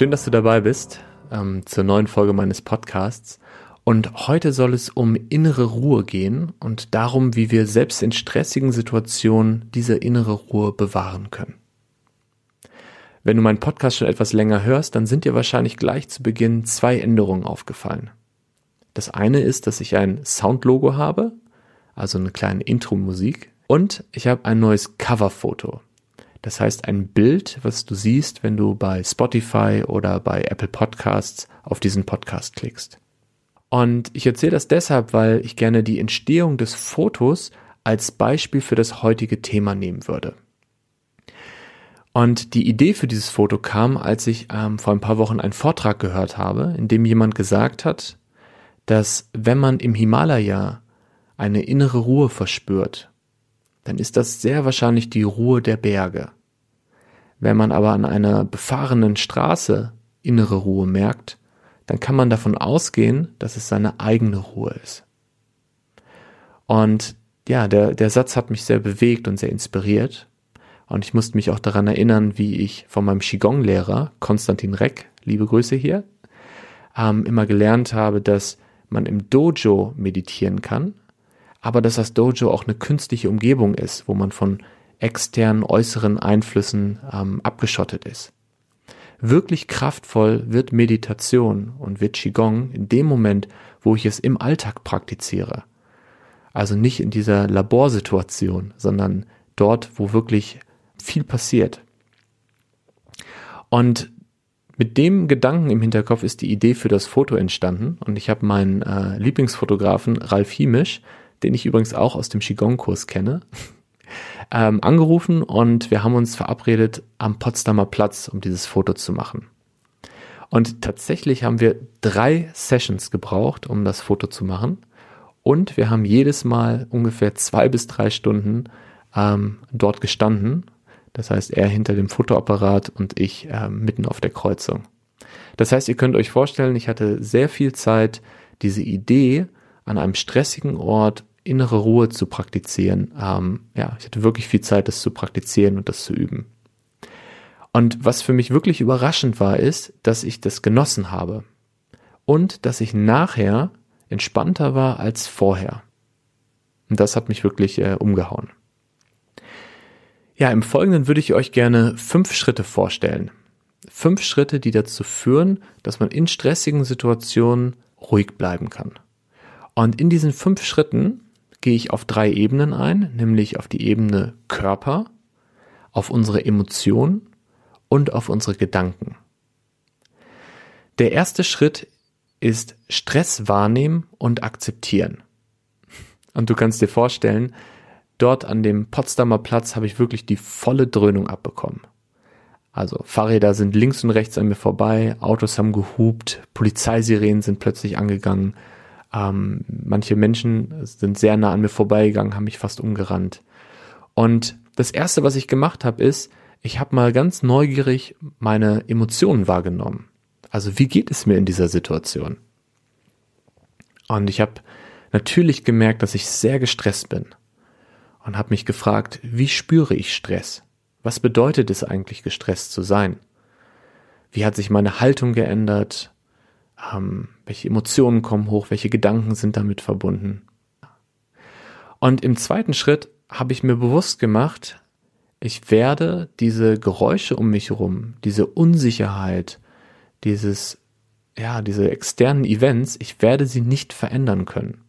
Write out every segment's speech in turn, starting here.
Schön, dass du dabei bist ähm, zur neuen Folge meines Podcasts. Und heute soll es um innere Ruhe gehen und darum, wie wir selbst in stressigen Situationen diese innere Ruhe bewahren können. Wenn du meinen Podcast schon etwas länger hörst, dann sind dir wahrscheinlich gleich zu Beginn zwei Änderungen aufgefallen. Das eine ist, dass ich ein Soundlogo habe, also eine kleine Intro-Musik, und ich habe ein neues Coverfoto. Das heißt, ein Bild, was du siehst, wenn du bei Spotify oder bei Apple Podcasts auf diesen Podcast klickst. Und ich erzähle das deshalb, weil ich gerne die Entstehung des Fotos als Beispiel für das heutige Thema nehmen würde. Und die Idee für dieses Foto kam, als ich ähm, vor ein paar Wochen einen Vortrag gehört habe, in dem jemand gesagt hat, dass wenn man im Himalaya eine innere Ruhe verspürt, dann ist das sehr wahrscheinlich die Ruhe der Berge. Wenn man aber an einer befahrenen Straße innere Ruhe merkt, dann kann man davon ausgehen, dass es seine eigene Ruhe ist. Und ja, der, der Satz hat mich sehr bewegt und sehr inspiriert. Und ich musste mich auch daran erinnern, wie ich von meinem Qigong-Lehrer, Konstantin Reck, liebe Grüße hier, ähm, immer gelernt habe, dass man im Dojo meditieren kann, aber dass das Dojo auch eine künstliche Umgebung ist, wo man von externen, äußeren Einflüssen ähm, abgeschottet ist. Wirklich kraftvoll wird Meditation und wird Qigong in dem Moment, wo ich es im Alltag praktiziere. Also nicht in dieser Laborsituation, sondern dort, wo wirklich viel passiert. Und mit dem Gedanken im Hinterkopf ist die Idee für das Foto entstanden und ich habe meinen äh, Lieblingsfotografen Ralf Hiemisch den ich übrigens auch aus dem Qigong-Kurs kenne, ähm, angerufen und wir haben uns verabredet am Potsdamer Platz, um dieses Foto zu machen. Und tatsächlich haben wir drei Sessions gebraucht, um das Foto zu machen. Und wir haben jedes Mal ungefähr zwei bis drei Stunden ähm, dort gestanden. Das heißt, er hinter dem Fotoapparat und ich äh, mitten auf der Kreuzung. Das heißt, ihr könnt euch vorstellen, ich hatte sehr viel Zeit, diese Idee an einem stressigen Ort innere Ruhe zu praktizieren. Ähm, ja, ich hatte wirklich viel Zeit, das zu praktizieren und das zu üben. Und was für mich wirklich überraschend war, ist, dass ich das genossen habe und dass ich nachher entspannter war als vorher. Und das hat mich wirklich äh, umgehauen. Ja, im Folgenden würde ich euch gerne fünf Schritte vorstellen. Fünf Schritte, die dazu führen, dass man in stressigen Situationen ruhig bleiben kann. Und in diesen fünf Schritten gehe ich auf drei Ebenen ein, nämlich auf die Ebene Körper, auf unsere Emotionen und auf unsere Gedanken. Der erste Schritt ist Stress wahrnehmen und akzeptieren. Und du kannst dir vorstellen, dort an dem Potsdamer Platz habe ich wirklich die volle Dröhnung abbekommen. Also Fahrräder sind links und rechts an mir vorbei, Autos haben gehupt, Polizeisirenen sind plötzlich angegangen, ähm, manche Menschen sind sehr nah an mir vorbeigegangen, haben mich fast umgerannt. Und das Erste, was ich gemacht habe, ist, ich habe mal ganz neugierig meine Emotionen wahrgenommen. Also wie geht es mir in dieser Situation? Und ich habe natürlich gemerkt, dass ich sehr gestresst bin und habe mich gefragt, wie spüre ich Stress? Was bedeutet es eigentlich, gestresst zu sein? Wie hat sich meine Haltung geändert? ähm, welche Emotionen kommen hoch, welche Gedanken sind damit verbunden. Und im zweiten Schritt habe ich mir bewusst gemacht, ich werde diese Geräusche um mich herum, diese Unsicherheit, dieses, ja, diese externen Events, ich werde sie nicht verändern können.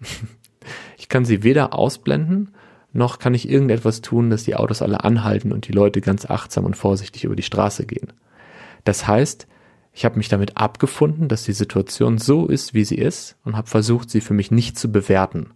ich kann sie weder ausblenden, noch kann ich irgendetwas tun, dass die Autos alle anhalten und die Leute ganz achtsam und vorsichtig über die Straße gehen. Das heißt, ich habe mich damit abgefunden, dass die Situation so ist, wie sie ist und habe versucht, sie für mich nicht zu bewerten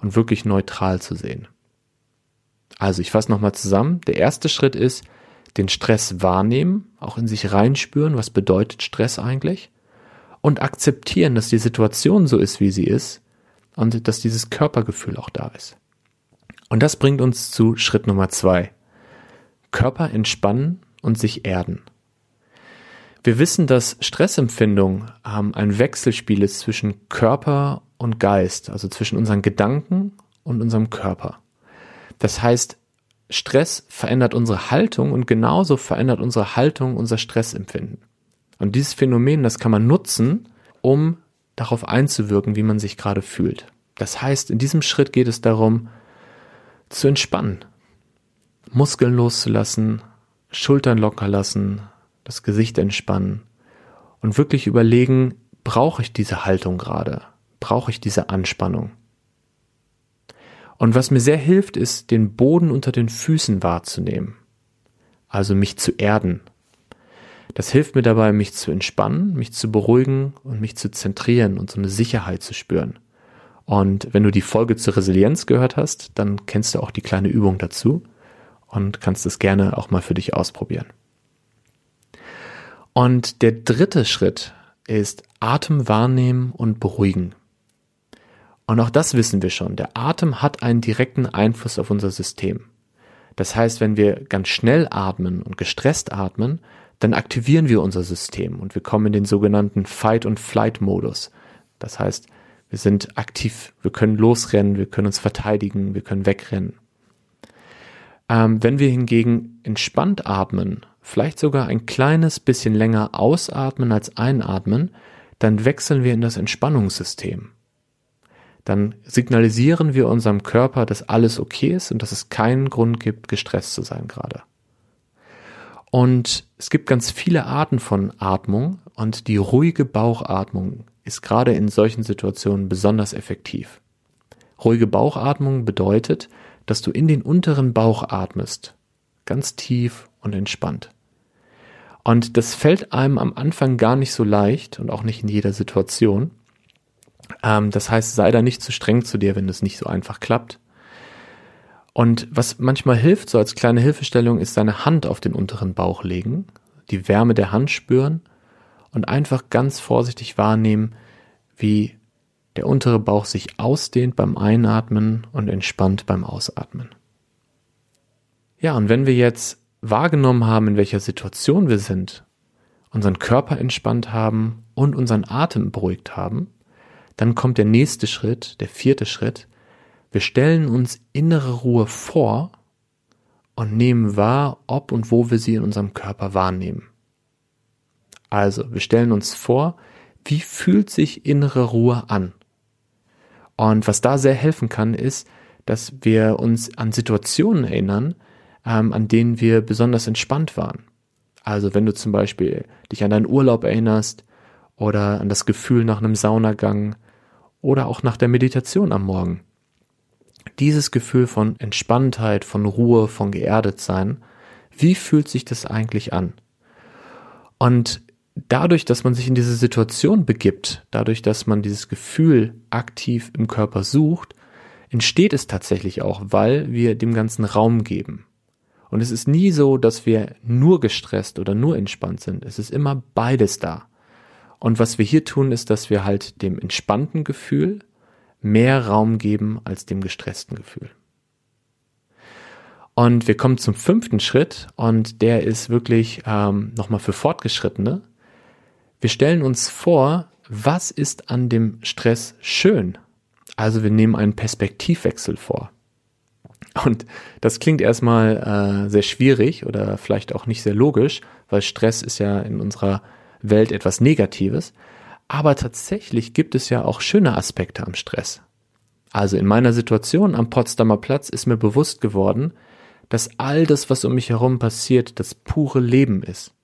und wirklich neutral zu sehen. Also ich fasse nochmal zusammen. Der erste Schritt ist, den Stress wahrnehmen, auch in sich reinspüren, was bedeutet Stress eigentlich und akzeptieren, dass die Situation so ist, wie sie ist und dass dieses Körpergefühl auch da ist. Und das bringt uns zu Schritt Nummer zwei. Körper entspannen und sich erden. Wir wissen, dass Stressempfindung ähm, ein Wechselspiel ist zwischen Körper und Geist, also zwischen unseren Gedanken und unserem Körper. Das heißt, Stress verändert unsere Haltung und genauso verändert unsere Haltung unser Stressempfinden. Und dieses Phänomen, das kann man nutzen, um darauf einzuwirken, wie man sich gerade fühlt. Das heißt, in diesem Schritt geht es darum, zu entspannen, Muskeln loszulassen, Schultern locker lassen, das Gesicht entspannen und wirklich überlegen, brauche ich diese Haltung gerade? Brauche ich diese Anspannung? Und was mir sehr hilft, ist, den Boden unter den Füßen wahrzunehmen. Also mich zu erden. Das hilft mir dabei, mich zu entspannen, mich zu beruhigen und mich zu zentrieren und so eine Sicherheit zu spüren. Und wenn du die Folge zur Resilienz gehört hast, dann kennst du auch die kleine Übung dazu und kannst es gerne auch mal für dich ausprobieren. Und der dritte Schritt ist Atem wahrnehmen und beruhigen. Und auch das wissen wir schon. Der Atem hat einen direkten Einfluss auf unser System. Das heißt, wenn wir ganz schnell atmen und gestresst atmen, dann aktivieren wir unser System und wir kommen in den sogenannten Fight- und Flight-Modus. Das heißt, wir sind aktiv, wir können losrennen, wir können uns verteidigen, wir können wegrennen. Ähm, wenn wir hingegen entspannt atmen, vielleicht sogar ein kleines bisschen länger ausatmen als einatmen, dann wechseln wir in das Entspannungssystem. Dann signalisieren wir unserem Körper, dass alles okay ist und dass es keinen Grund gibt, gestresst zu sein gerade. Und es gibt ganz viele Arten von Atmung und die ruhige Bauchatmung ist gerade in solchen Situationen besonders effektiv. Ruhige Bauchatmung bedeutet, dass du in den unteren Bauch atmest, ganz tief und entspannt. Und das fällt einem am Anfang gar nicht so leicht und auch nicht in jeder Situation. Ähm, das heißt, sei da nicht zu streng zu dir, wenn das nicht so einfach klappt. Und was manchmal hilft, so als kleine Hilfestellung, ist deine Hand auf den unteren Bauch legen, die Wärme der Hand spüren und einfach ganz vorsichtig wahrnehmen, wie der untere Bauch sich ausdehnt beim Einatmen und entspannt beim Ausatmen. Ja, und wenn wir jetzt wahrgenommen haben, in welcher Situation wir sind, unseren Körper entspannt haben und unseren Atem beruhigt haben, dann kommt der nächste Schritt, der vierte Schritt. Wir stellen uns innere Ruhe vor und nehmen wahr, ob und wo wir sie in unserem Körper wahrnehmen. Also, wir stellen uns vor, wie fühlt sich innere Ruhe an? Und was da sehr helfen kann, ist, dass wir uns an Situationen erinnern, ähm, an denen wir besonders entspannt waren. Also wenn du zum Beispiel dich an deinen Urlaub erinnerst oder an das Gefühl nach einem Saunagang oder auch nach der Meditation am Morgen. Dieses Gefühl von Entspanntheit, von Ruhe, von geerdet sein, wie fühlt sich das eigentlich an? Und dadurch, dass man sich in diese Situation begibt, dadurch, dass man dieses Gefühl aktiv im Körper sucht, entsteht es tatsächlich auch, weil wir dem ganzen Raum geben. Und es ist nie so, dass wir nur gestresst oder nur entspannt sind. Es ist immer beides da. Und was wir hier tun, ist, dass wir halt dem entspannten Gefühl mehr Raum geben als dem gestressten Gefühl. Und wir kommen zum fünften Schritt und der ist wirklich ähm, nochmal für Fortgeschrittene. Wir stellen uns vor, was ist an dem Stress schön? Also wir nehmen einen Perspektivwechsel vor. Und das klingt erstmal äh, sehr schwierig oder vielleicht auch nicht sehr logisch, weil Stress ist ja in unserer Welt etwas Negatives. Aber tatsächlich gibt es ja auch schöne Aspekte am Stress. Also in meiner Situation am Potsdamer Platz ist mir bewusst geworden, dass all das, was um mich herum passiert, das pure Leben ist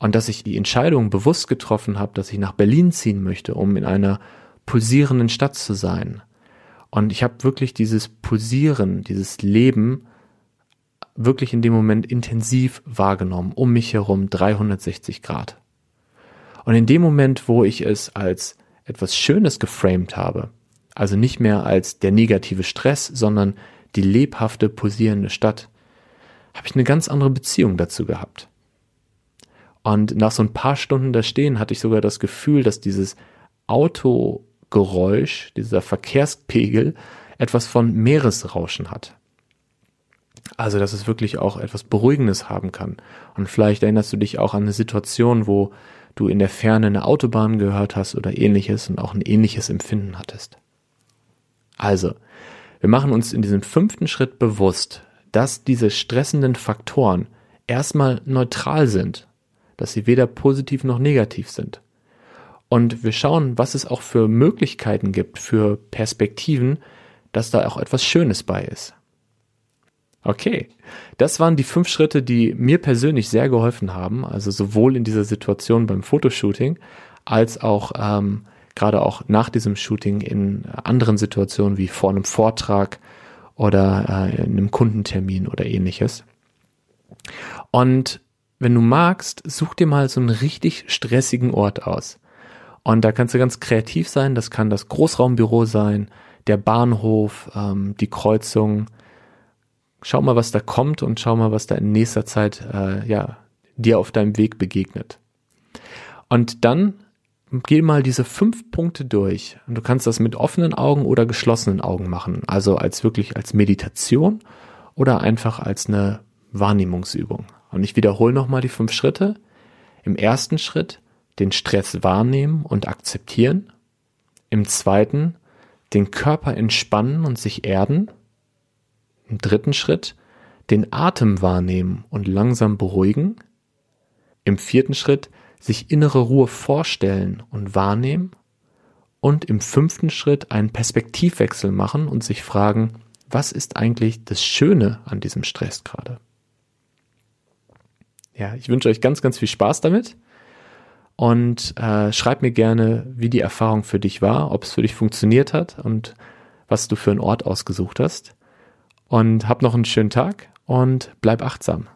und dass ich die Entscheidung bewusst getroffen habe, dass ich nach Berlin ziehen möchte, um in einer pulsierenden Stadt zu sein. Und ich habe wirklich dieses Pulsieren, dieses Leben wirklich in dem Moment intensiv wahrgenommen, um mich herum 360 Grad. Und in dem Moment, wo ich es als etwas Schönes geframed habe, also nicht mehr als der negative Stress, sondern die lebhafte, pulsierende Stadt, habe ich eine ganz andere Beziehung dazu gehabt. Und nach so ein paar Stunden da stehen hatte ich sogar das Gefühl, dass dieses Autogeräusch, dieser Verkehrspegel etwas von Meeresrauschen hat. Also, dass es wirklich auch etwas Beruhigendes haben kann. Und vielleicht erinnerst du dich auch an eine Situation, wo du in der Ferne eine Autobahn gehört hast oder ähnliches und auch ein ähnliches Empfinden hattest. Also, wir machen uns in diesem fünften Schritt bewusst, dass diese stressenden Faktoren erstmal neutral sind dass sie weder positiv noch negativ sind. Und wir schauen, was es auch für Möglichkeiten gibt, für Perspektiven, dass da auch etwas Schönes bei ist. Okay, das waren die fünf Schritte, die mir persönlich sehr geholfen haben, also sowohl in dieser Situation beim Fotoshooting als auch ähm, gerade auch nach diesem Shooting in anderen Situationen wie vor einem Vortrag oder äh, in einem Kundentermin oder ähnliches. Und wenn du magst, such dir mal so einen richtig stressigen Ort aus. Und da kannst du ganz kreativ sein. Das kann das Großraumbüro sein, der Bahnhof, ähm, die Kreuzung. Schau mal, was da kommt und schau mal, was da in nächster Zeit äh, ja dir auf deinem Weg begegnet. Und dann geh mal diese fünf Punkte durch. Und du kannst das mit offenen Augen oder geschlossenen Augen machen. Also als wirklich als Meditation oder einfach als eine Wahrnehmungsübung. Und ich wiederhole nochmal die fünf Schritte. Im ersten Schritt den Stress wahrnehmen und akzeptieren. Im zweiten den Körper entspannen und sich erden. Im dritten Schritt den Atem wahrnehmen und langsam beruhigen. Im vierten Schritt sich innere Ruhe vorstellen und wahrnehmen. Und im fünften Schritt einen Perspektivwechsel machen und sich fragen, was ist eigentlich das Schöne an diesem Stress gerade? Ja, ich wünsche euch ganz, ganz viel Spaß damit und äh, schreib mir gerne, wie die Erfahrung für dich war, ob es für dich funktioniert hat und was du für einen Ort ausgesucht hast. Und hab noch einen schönen Tag und bleib achtsam.